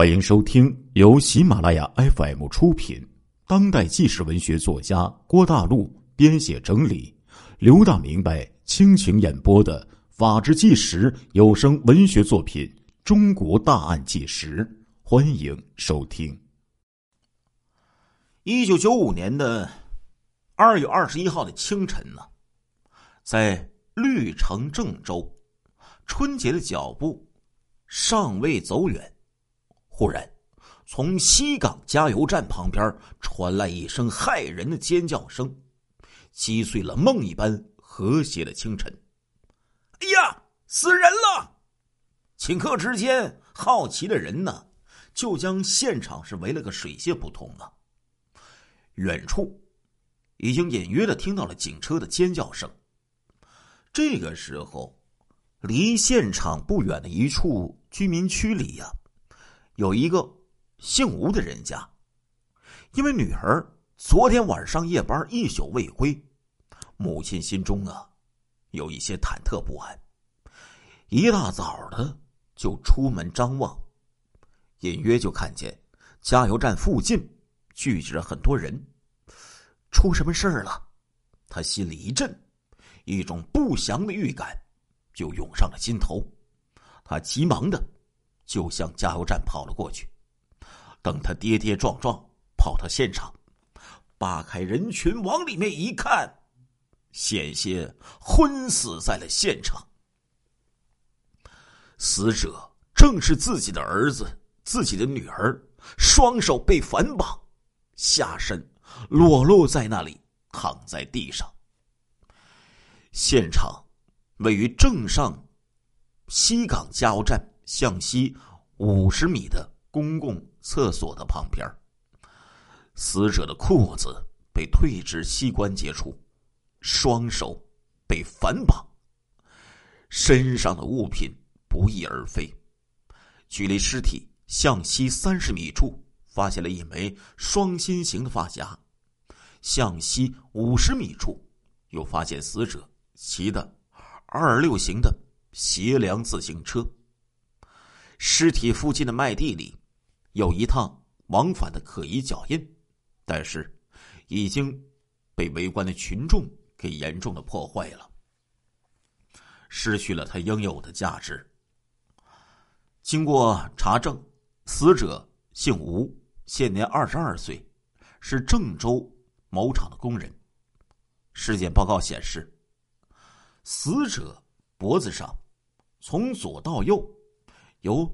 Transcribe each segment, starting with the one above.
欢迎收听由喜马拉雅 FM 出品、当代纪实文学作家郭大陆编写整理、刘大明白倾情演播的《法制纪实》有声文学作品《中国大案纪实》，欢迎收听。一九九五年的二月二十一号的清晨呢，在绿城郑州，春节的脚步尚未走远。忽然，从西港加油站旁边传来一声骇人的尖叫声，击碎了梦一般和谐的清晨。哎呀，死人了！顷刻之间，好奇的人呢，就将现场是围了个水泄不通啊。远处，已经隐约的听到了警车的尖叫声。这个时候，离现场不远的一处居民区里呀。有一个姓吴的人家，因为女儿昨天晚上夜班一宿未归，母亲心中啊有一些忐忑不安。一大早的就出门张望，隐约就看见加油站附近聚集着很多人。出什么事儿了？他心里一震，一种不祥的预感就涌上了心头。他急忙的。就向加油站跑了过去。等他跌跌撞撞跑到现场，扒开人群往里面一看，险些昏死在了现场。死者正是自己的儿子、自己的女儿，双手被反绑，下身裸露在那里，躺在地上。现场位于正上西港加油站。向西五十米的公共厕所的旁边，死者的裤子被退至膝关节处，双手被反绑，身上的物品不翼而飞。距离尸体向西三十米处，发现了一枚双心形的发夹；向西五十米处，又发现死者骑的二六型的斜梁自行车。尸体附近的麦地里，有一趟往返的可疑脚印，但是已经被围观的群众给严重的破坏了，失去了它应有的价值。经过查证，死者姓吴，现年二十二岁，是郑州某厂的工人。尸检报告显示，死者脖子上从左到右。有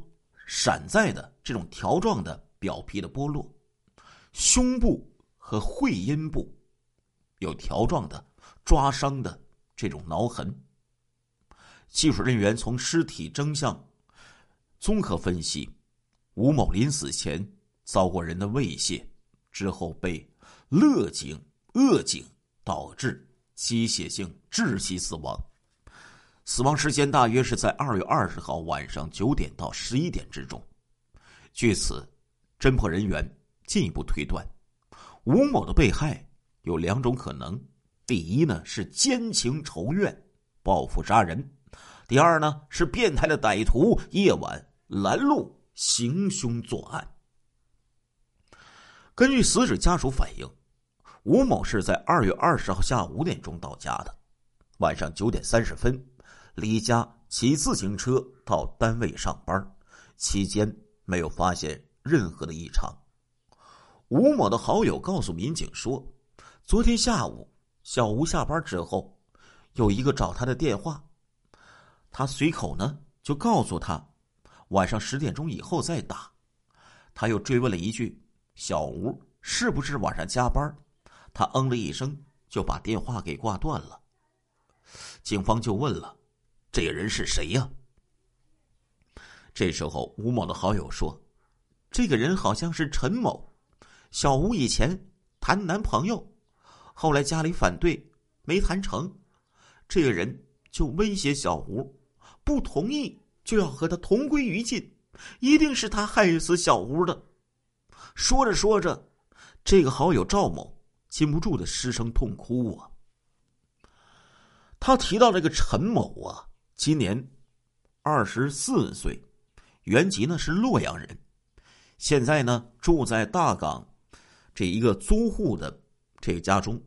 闪在的这种条状的表皮的剥落，胸部和会阴部有条状的抓伤的这种挠痕。技术人员从尸体征象综合分析，吴某临死前遭过人的猥亵，之后被勒颈扼颈，导致机械性窒息死亡。死亡时间大约是在二月二十号晚上九点到十一点之中。据此，侦破人员进一步推断，吴某的被害有两种可能：第一呢是奸情仇怨、报复杀人；第二呢是变态的歹徒夜晚拦路行凶作案。根据死者家属反映，吴某是在二月二十号下午五点钟到家的，晚上九点三十分。离家骑自行车到单位上班，期间没有发现任何的异常。吴某的好友告诉民警说，昨天下午小吴下班之后，有一个找他的电话，他随口呢就告诉他，晚上十点钟以后再打。他又追问了一句：“小吴是不是晚上加班？”他嗯了一声，就把电话给挂断了。警方就问了。这个人是谁呀？这时候，吴某的好友说：“这个人好像是陈某，小吴以前谈男朋友，后来家里反对，没谈成，这个人就威胁小吴，不同意就要和他同归于尽，一定是他害死小吴的。”说着说着，这个好友赵某禁不住的失声痛哭啊。他提到这个陈某啊。今年二十四岁，原籍呢是洛阳人，现在呢住在大港这一个租户的这个家中。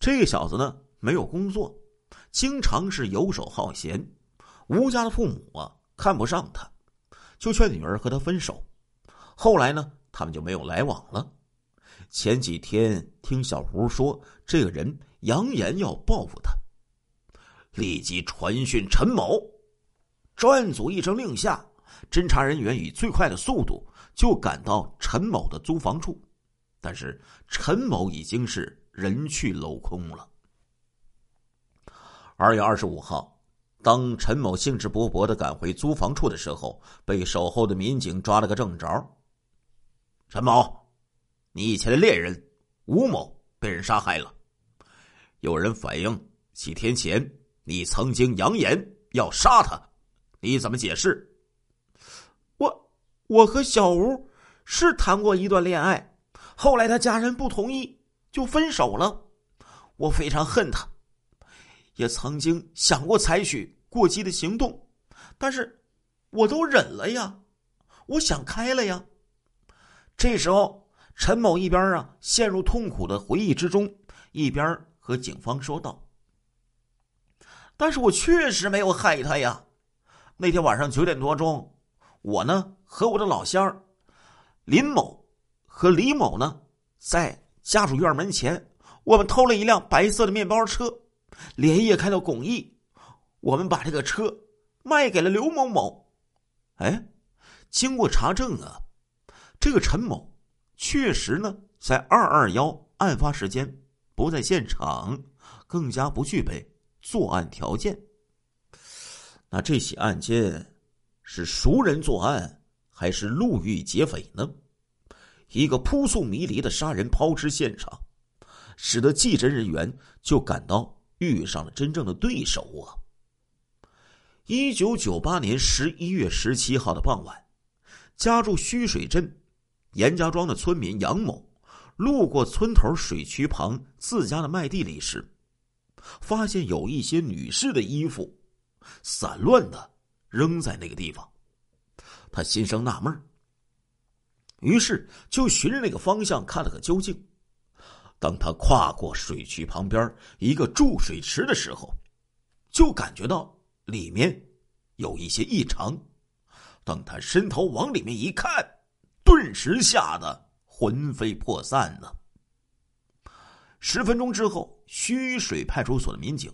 这小子呢没有工作，经常是游手好闲。吴家的父母啊看不上他，就劝女儿和他分手。后来呢，他们就没有来往了。前几天听小胡说，这个人扬言要报复他，立即传讯陈某。专案组一声令下，侦查人员以最快的速度就赶到陈某的租房处，但是陈某已经是。人去楼空了。二月二十五号，当陈某兴致勃勃的赶回租房处的时候，被守候的民警抓了个正着。陈某，你以前的恋人吴某被人杀害了，有人反映几天前你曾经扬言要杀他，你怎么解释？我我和小吴是谈过一段恋爱，后来他家人不同意。就分手了，我非常恨他，也曾经想过采取过激的行动，但是我都忍了呀，我想开了呀。这时候，陈某一边啊陷入痛苦的回忆之中，一边和警方说道：“但是我确实没有害他呀。那天晚上九点多钟，我呢和我的老乡林某和李某呢在。”家属院门前，我们偷了一辆白色的面包车，连夜开到巩义。我们把这个车卖给了刘某某。哎，经过查证啊，这个陈某确实呢在二二幺案发时间不在现场，更加不具备作案条件。那这起案件是熟人作案还是路遇劫匪呢？一个扑朔迷离的杀人抛尸现场，使得技侦人员就感到遇上了真正的对手啊！一九九八年十一月十七号的傍晚，家住虚水镇严家庄的村民杨某，路过村头水渠旁自家的麦地里时，发现有一些女士的衣服散乱的扔在那个地方，他心生纳闷于是就循着那个方向看了个究竟。当他跨过水渠旁边一个注水池的时候，就感觉到里面有一些异常。当他伸头往里面一看，顿时吓得魂飞魄散呢。十分钟之后，须水派出所的民警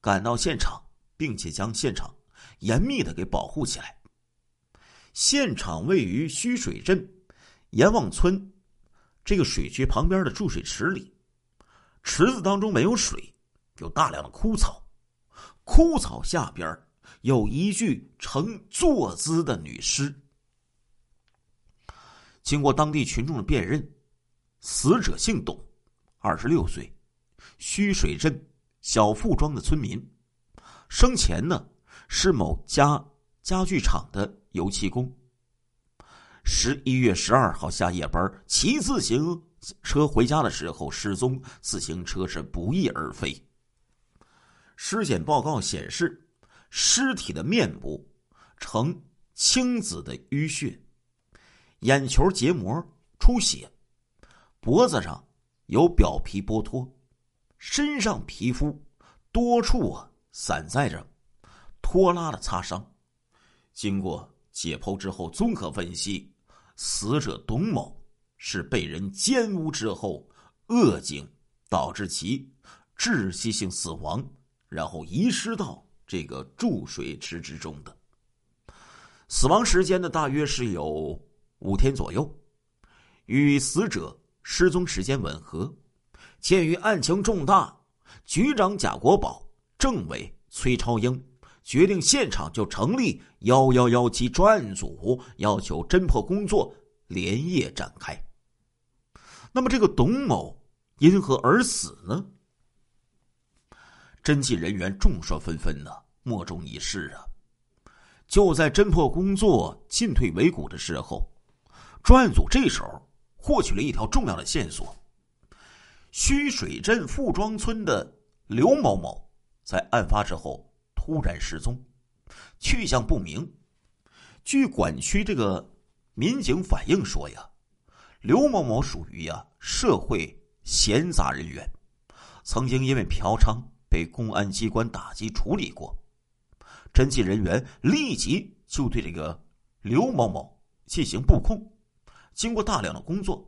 赶到现场，并且将现场严密的给保护起来。现场位于须水镇。阎望村这个水渠旁边的注水池里，池子当中没有水，有大量的枯草，枯草下边有一具呈坐姿的女尸。经过当地群众的辨认，死者姓董，二十六岁，须水镇小富庄的村民，生前呢是某家家具厂的油漆工。十一月十二号下夜班，骑自行车回家的时候失踪，自行车是不翼而飞。尸检报告显示，尸体的面部呈青紫的淤血，眼球结膜出血，脖子上有表皮剥脱，身上皮肤多处啊散在着拖拉的擦伤。经过。解剖之后，综合分析，死者董某是被人奸污之后恶警导致其窒息性死亡，然后遗失到这个注水池之中的。死亡时间呢，大约是有五天左右，与死者失踪时间吻合。鉴于案情重大，局长贾国宝、政委崔超英。决定现场就成立幺幺幺七专案组，要求侦破工作连夜展开。那么，这个董某因何而死呢？侦缉人员众说纷纷呢，莫衷一是啊。就在侦破工作进退维谷的时候，专案组这时候获取了一条重要的线索：须水镇富庄村的刘某某在案发之后。突然失踪，去向不明。据管区这个民警反映说呀，刘某某属于呀社会闲杂人员，曾经因为嫖娼被公安机关打击处理过。侦缉人员立即就对这个刘某某进行布控。经过大量的工作，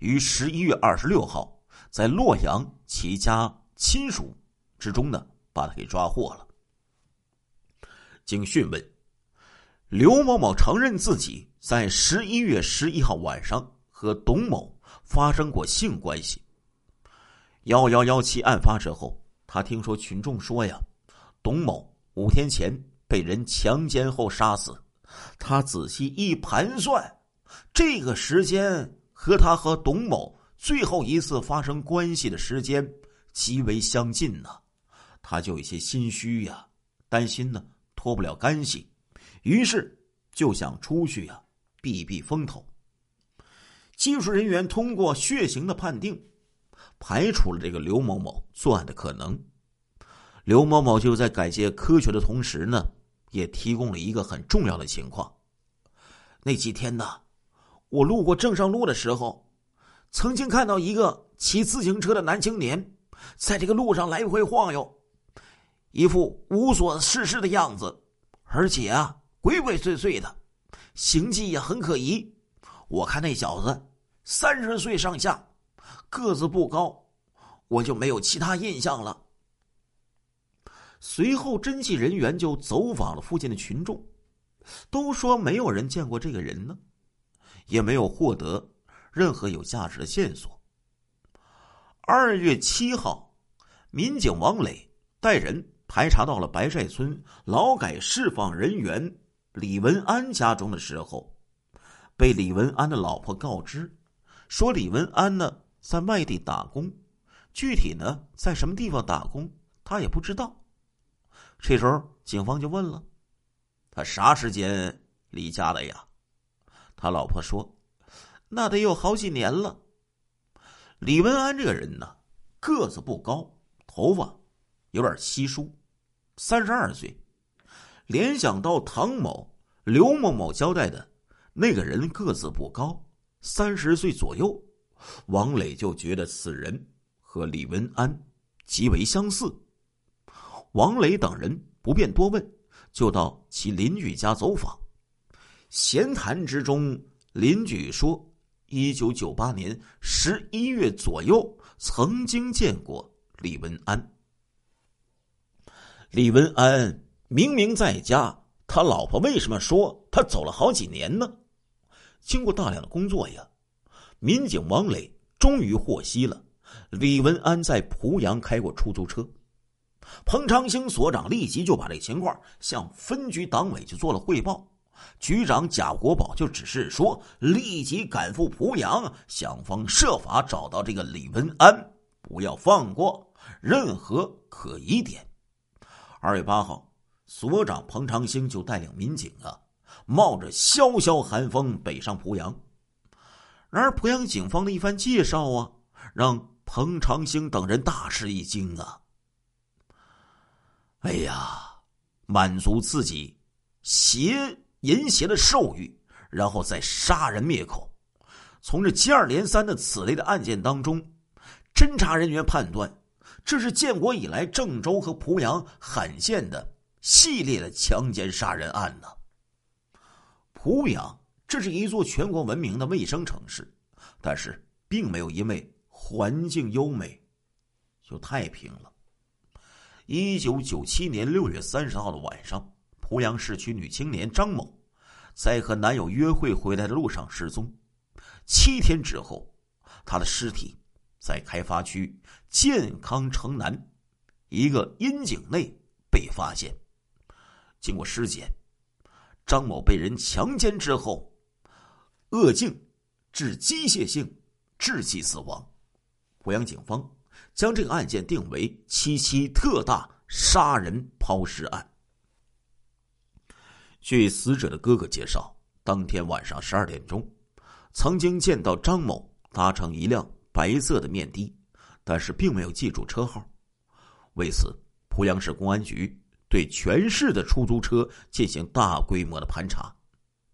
于十一月二十六号，在洛阳其家亲属之中呢，把他给抓获了。经讯问，刘某某承认自己在十一月十一号晚上和董某发生过性关系。幺幺幺七案发之后，他听说群众说呀，董某五天前被人强奸后杀死，他仔细一盘算。这个时间和他和董某最后一次发生关系的时间极为相近呢，他就有些心虚呀，担心呢脱不了干系，于是就想出去呀避避风头。技术人员通过血型的判定，排除了这个刘某某作案的可能。刘某某就在感谢科学的同时呢，也提供了一个很重要的情况：那几天呢。我路过正上路的时候，曾经看到一个骑自行车的男青年，在这个路上来回晃悠，一副无所事事的样子，而且啊，鬼鬼祟祟的，行迹也很可疑。我看那小子三十岁上下，个子不高，我就没有其他印象了。随后，侦缉人员就走访了附近的群众，都说没有人见过这个人呢。也没有获得任何有价值的线索。二月七号，民警王磊带人排查到了白寨村劳改释放人员李文安家中的时候，被李文安的老婆告知，说李文安呢在外地打工，具体呢在什么地方打工他也不知道。这时候，警方就问了：“他啥时间离家的呀？”他老婆说：“那得有好几年了。”李文安这个人呢，个子不高，头发有点稀疏，三十二岁。联想到唐某、刘某某交代的那个人个子不高，三十岁左右，王磊就觉得此人和李文安极为相似。王磊等人不便多问，就到其邻居家走访。闲谈之中，邻居说：“一九九八年十一月左右，曾经见过李文安。李文安明明在家，他老婆为什么说他走了好几年呢？”经过大量的工作呀，民警王磊终于获悉了李文安在濮阳开过出租车。彭长兴所长立即就把这情况向分局党委就做了汇报。局长贾国宝就只是说，立即赶赴濮阳，想方设法找到这个李文安，不要放过任何可疑点。二月八号，所长彭长兴就带领民警啊，冒着萧萧寒风北上濮阳。然而，濮阳警方的一番介绍啊，让彭长兴等人大吃一惊啊！哎呀，满足自己邪。淫邪的兽欲，然后再杀人灭口。从这接二连三的此类的案件当中，侦查人员判断，这是建国以来郑州和濮阳罕见的系列的强奸杀人案呢。濮阳这是一座全国闻名的卫生城市，但是并没有因为环境优美就太平了。一九九七年六月三十号的晚上。濮阳市区女青年张某，在和男友约会回来的路上失踪。七天之后，她的尸体在开发区健康城南一个阴井内被发现。经过尸检，张某被人强奸之后，扼颈致机械性窒息死亡。濮阳警方将这个案件定为七七特大杀人抛尸案。据死者的哥哥介绍，当天晚上十二点钟，曾经见到张某搭乘一辆白色的面的，但是并没有记住车号。为此，濮阳市公安局对全市的出租车进行大规模的盘查。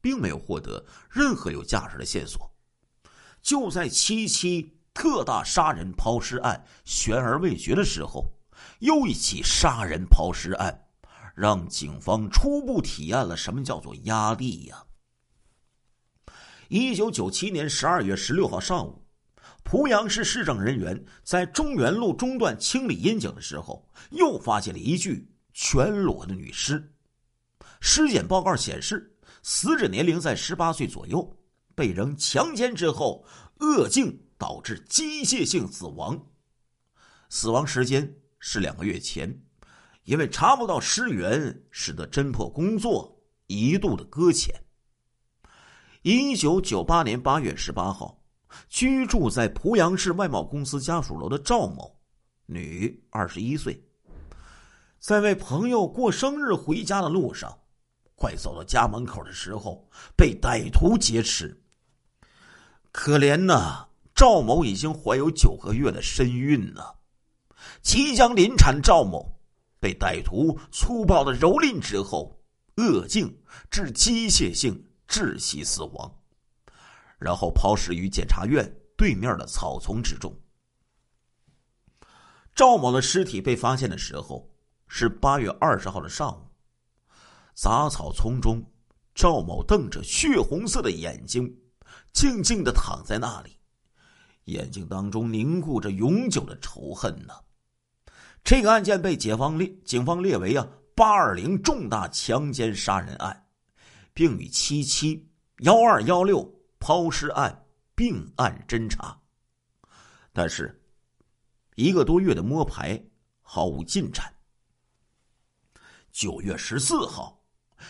并没有获得任何有价值的线索。就在七七特大杀人抛尸案悬而未决的时候，又一起杀人抛尸案，让警方初步体验了什么叫做压力呀。一九九七年十二月十六号上午，濮阳市市政人员在中原路中段清理阴井的时候，又发现了一具全裸的女尸。尸检报告显示，死者年龄在十八岁左右，被人强奸之后扼颈导致机械性死亡，死亡时间是两个月前。因为查不到尸源，使得侦破工作一度的搁浅。一九九八年八月十八号，居住在濮阳市外贸公司家属楼的赵某，女，二十一岁，在为朋友过生日回家的路上。快走到家门口的时候，被歹徒劫持。可怜呐，赵某已经怀有九个月的身孕呢。即将临产赵某，被歹徒粗暴的蹂躏之后，扼颈致机械性窒息死亡，然后抛尸于检察院对面的草丛之中。赵某的尸体被发现的时候是八月二十号的上午。杂草丛中，赵某瞪着血红色的眼睛，静静的躺在那里，眼睛当中凝固着永久的仇恨呢。这个案件被解放列警方列为啊八二零重大强奸杀人案，并与七七幺二幺六抛尸案并案侦查。但是，一个多月的摸排毫无进展。九月十四号。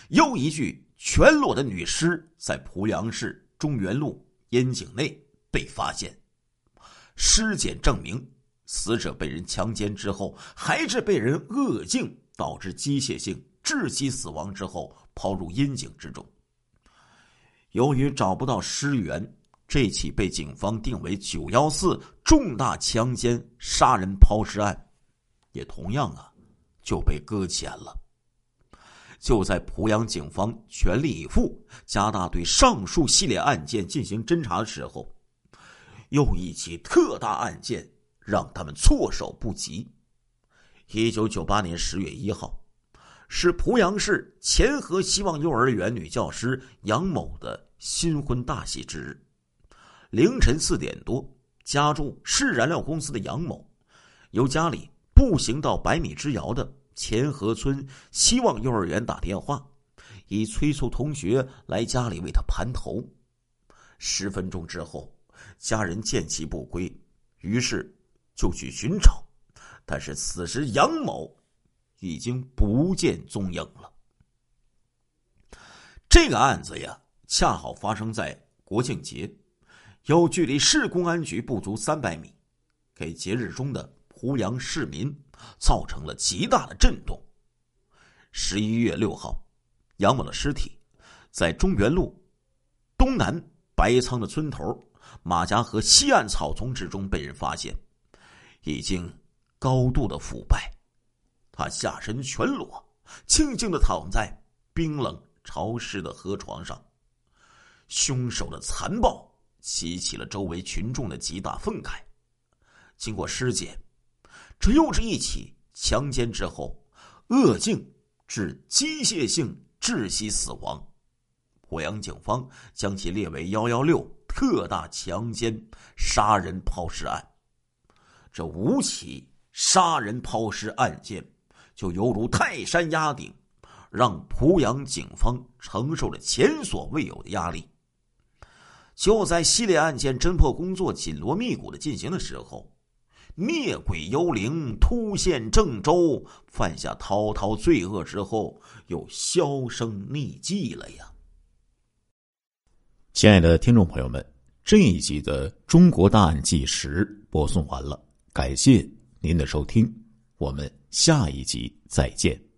又一具全裸的女尸在濮阳市中原路烟井内被发现，尸检证明，死者被人强奸之后，还是被人扼颈导致机械性窒息死亡之后抛入阴井之中。由于找不到尸源，这起被警方定为“九幺四”重大强奸杀人抛尸案，也同样啊就被搁浅了。就在濮阳警方全力以赴、加大对上述系列案件进行侦查的时候，又一起特大案件让他们措手不及。一九九八年十月一号，是濮阳市前河希望幼儿园女教师杨某的新婚大喜之日。凌晨四点多，家住市燃料公司的杨某，由家里步行到百米之遥的。前河村希望幼儿园打电话，以催促同学来家里为他盘头。十分钟之后，家人见其不归，于是就去寻找，但是此时杨某已经不见踪影了。这个案子呀，恰好发生在国庆节，又距离市公安局不足三百米，给节日中的濮阳市民。造成了极大的震动。十一月六号，杨某的尸体在中原路东南白仓的村头马家河西岸草丛之中被人发现，已经高度的腐败。他下身全裸，静静的躺在冰冷潮湿的河床上。凶手的残暴激起了周围群众的极大愤慨。经过尸检。这又是一起强奸之后，扼颈致机械性窒息死亡。濮阳警方将其列为“幺幺六”特大强奸杀人抛尸案。这五起杀人抛尸案件，就犹如泰山压顶，让濮阳警方承受了前所未有的压力。就在系列案件侦破工作紧锣密鼓的进行的时候。灭鬼幽灵突现郑州，犯下滔滔罪恶之后，又销声匿迹了呀！亲爱的听众朋友们，这一集的《中国大案纪实》播送完了，感谢您的收听，我们下一集再见。